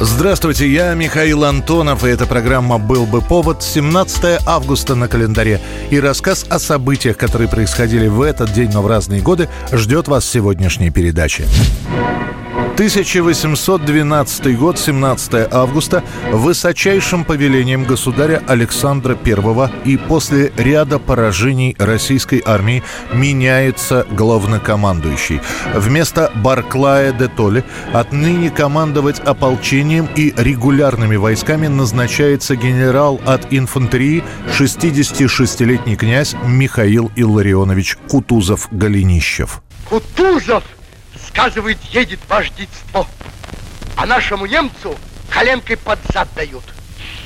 Здравствуйте, я Михаил Антонов, и эта программа «Был бы повод» 17 августа на календаре. И рассказ о событиях, которые происходили в этот день, но в разные годы, ждет вас в сегодняшней передаче. 1812 год, 17 августа, высочайшим повелением государя Александра I и после ряда поражений российской армии меняется главнокомандующий. Вместо Барклая де Толли отныне командовать ополчением и регулярными войсками назначается генерал от инфантерии 66-летний князь Михаил Илларионович Кутузов-Голенищев. Кутузов! Сказывает, едет вождительство. А нашему немцу коленкой под зад дают.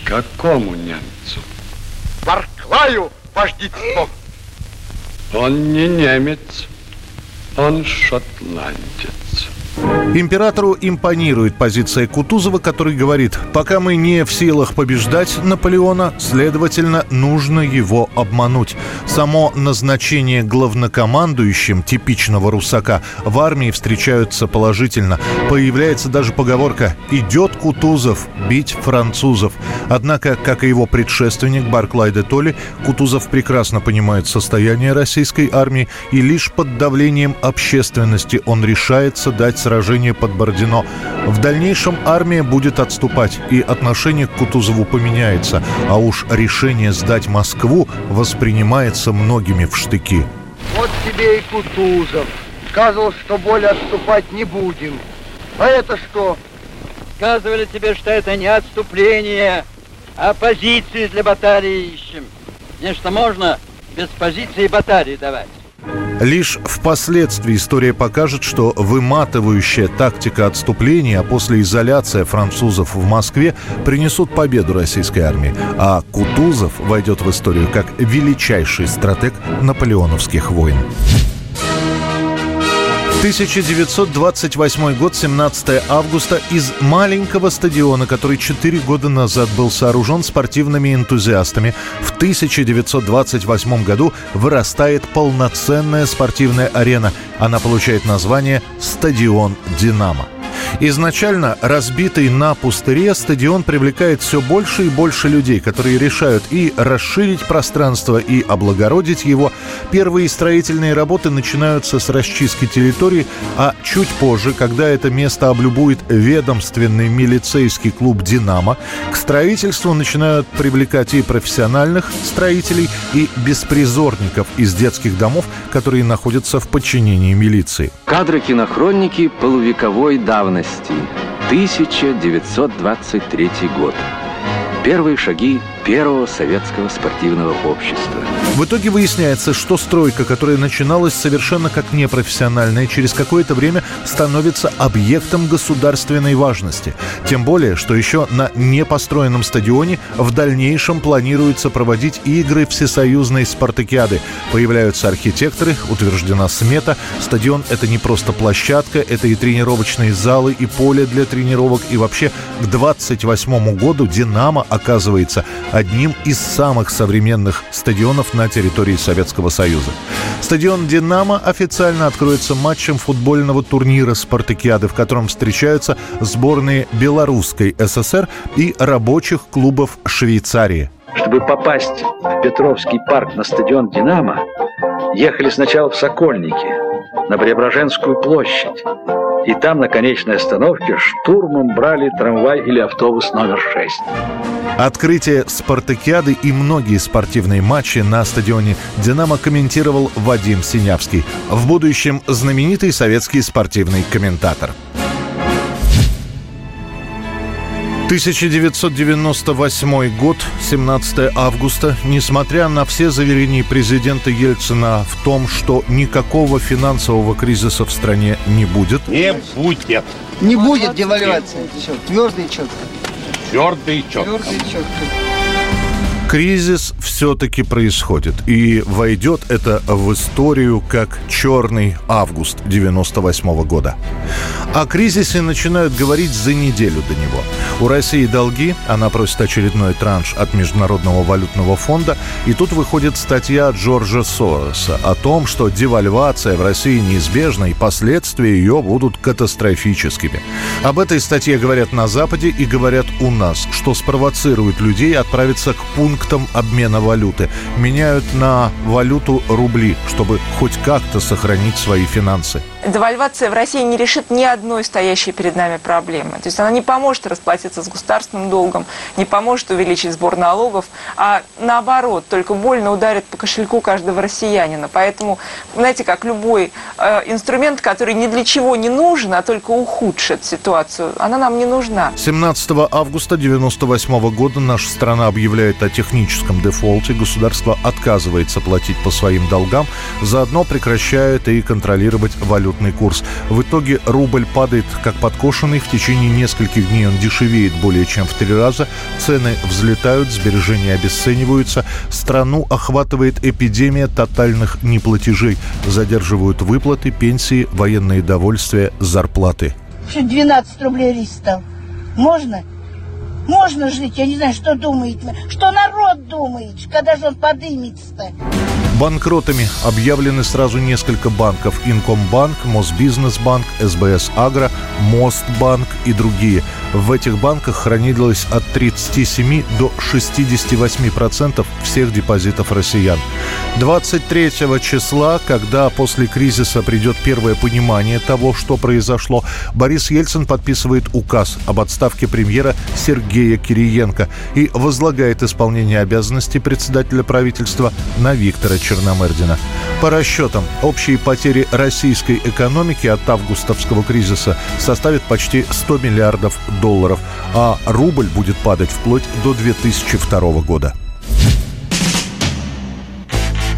Какому немцу? Барклаю вождительство. Он не немец, он шотландец. Императору импонирует позиция Кутузова, который говорит, пока мы не в силах побеждать Наполеона, следовательно, нужно его обмануть. Само назначение главнокомандующим типичного русака в армии встречаются положительно. Появляется даже поговорка «идет Кутузов бить французов». Однако, как и его предшественник Барклай де Толли, Кутузов прекрасно понимает состояние российской армии и лишь под давлением общественности он решается дать сражение под Бородино. В дальнейшем армия будет отступать, и отношение к Кутузову поменяется, а уж решение сдать Москву воспринимается многими в штыки. Вот тебе и Кутузов. Сказал, что более отступать не будем. А это что? Сказывали тебе, что это не отступление, а позиции для батареи ищем. Нечто можно без позиции батареи давать. Лишь впоследствии история покажет, что выматывающая тактика отступления, а после изоляция французов в Москве принесут победу российской армии, а Кутузов войдет в историю как величайший стратег наполеоновских войн. 1928 год, 17 августа, из маленького стадиона, который 4 года назад был сооружен спортивными энтузиастами, в 1928 году вырастает полноценная спортивная арена. Она получает название «Стадион Динамо». Изначально разбитый на пустыре стадион привлекает все больше и больше людей, которые решают и расширить пространство, и облагородить его. Первые строительные работы начинаются с расчистки территории, а чуть позже, когда это место облюбует ведомственный милицейский клуб «Динамо», к строительству начинают привлекать и профессиональных строителей, и беспризорников из детских домов, которые находятся в подчинении милиции. Кадры кинохроники полувековой давности. 1923 год. Первые шаги первого советского спортивного общества. В итоге выясняется, что стройка, которая начиналась совершенно как непрофессиональная, через какое-то время становится объектом государственной важности. Тем более, что еще на непостроенном стадионе в дальнейшем планируется проводить игры всесоюзной спартакиады. Появляются архитекторы, утверждена смета. Стадион — это не просто площадка, это и тренировочные залы, и поле для тренировок. И вообще к 28 году «Динамо» оказывается одним из самых современных стадионов на территории Советского Союза. Стадион «Динамо» официально откроется матчем футбольного турнира «Спартакиады», в котором встречаются сборные Белорусской ССР и рабочих клубов Швейцарии. Чтобы попасть в Петровский парк на стадион «Динамо», ехали сначала в Сокольники, на Преображенскую площадь. И там на конечной остановке штурмом брали трамвай или автобус номер 6. Открытие спартакиады и многие спортивные матчи на стадионе «Динамо» комментировал Вадим Синявский. В будущем знаменитый советский спортивный комментатор. 1998 год, 17 августа. Несмотря на все заверения президента Ельцина в том, что никакого финансового кризиса в стране не будет. Не будет. Не будет девальвации. Твердо и четко. Твердо и четко. Твердо и четко. Кризис все-таки происходит, и войдет это в историю как черный август 98 года. О кризисе начинают говорить за неделю до него. У России долги, она просит очередной транш от Международного валютного фонда, и тут выходит статья Джорджа Сороса о том, что девальвация в России неизбежна, и последствия ее будут катастрофическими. Об этой статье говорят на Западе и говорят у нас, что спровоцирует людей отправиться к пунктам обмена валюты. Меняют на валюту рубли, чтобы хоть как-то сохранить свои финансы девальвация в России не решит ни одной стоящей перед нами проблемы. То есть она не поможет расплатиться с государственным долгом, не поможет увеличить сбор налогов, а наоборот, только больно ударит по кошельку каждого россиянина. Поэтому, знаете, как любой э, инструмент, который ни для чего не нужен, а только ухудшит ситуацию, она нам не нужна. 17 августа 1998 года наша страна объявляет о техническом дефолте. Государство отказывается платить по своим долгам, заодно прекращает и контролировать валюту валютный курс. В итоге рубль падает как подкошенный. В течение нескольких дней он дешевеет более чем в три раза. Цены взлетают, сбережения обесцениваются. Страну охватывает эпидемия тотальных неплатежей. Задерживают выплаты, пенсии, военные довольствия, зарплаты. 12 рублей рис стал. Можно? Можно жить, я не знаю, что думает. Что народ думает, когда же он подымется-то? Банкротами объявлены сразу несколько банков. Инкомбанк, Мосбизнесбанк, СБС Агро, Мостбанк и другие. В этих банках хранилось от 37 до 68 процентов всех депозитов россиян. 23 числа, когда после кризиса придет первое понимание того, что произошло, Борис Ельцин подписывает указ об отставке премьера Сергея Кириенко и возлагает исполнение обязанностей председателя правительства на Виктора Черномырдина. По расчетам, общие потери российской экономики от августовского кризиса составят почти 100 миллиардов долларов, а рубль будет падать вплоть до 2002 года.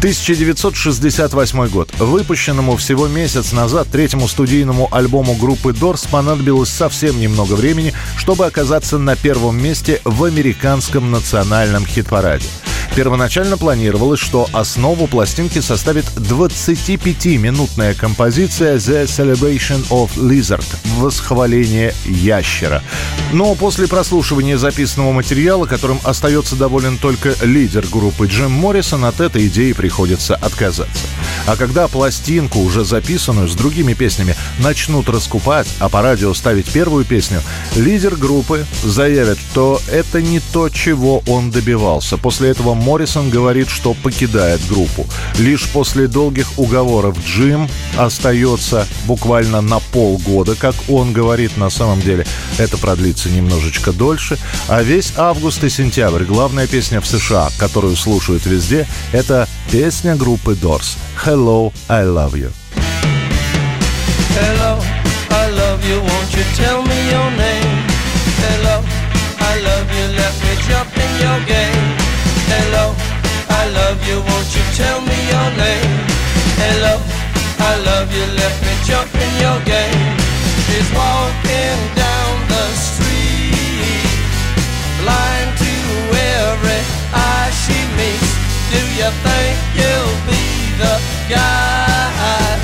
1968 год. Выпущенному всего месяц назад третьему студийному альбому группы Doors понадобилось совсем немного времени, чтобы оказаться на первом месте в американском национальном хит-параде. Первоначально планировалось, что основу пластинки составит 25-минутная композиция «The Celebration of Lizard» — «Восхваление ящера». Но после прослушивания записанного материала, которым остается доволен только лидер группы Джим Моррисон, от этой идеи приходится отказаться. А когда пластинку, уже записанную с другими песнями, начнут раскупать, а по радио ставить первую песню, лидер группы заявит, что это не то, чего он добивался. После этого Моррисон говорит, что покидает группу. Лишь после долгих уговоров Джим остается буквально на полгода, как он говорит, на самом деле это продлится немножечко дольше. А весь август и сентябрь главная песня в США, которую слушают везде, это песня группы Doors «Hello, I Love You». Hello, I love you, won't you tell me your name? Hello, I love you, let me jump in your game. Hello, I love you, won't you tell me your name? Hello, I love you, let me jump in your game. She's walking down you think you'll be the guy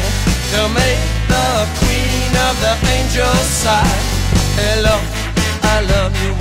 to make the queen of the angels sigh? Hello, I love you,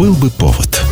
Был бы повод.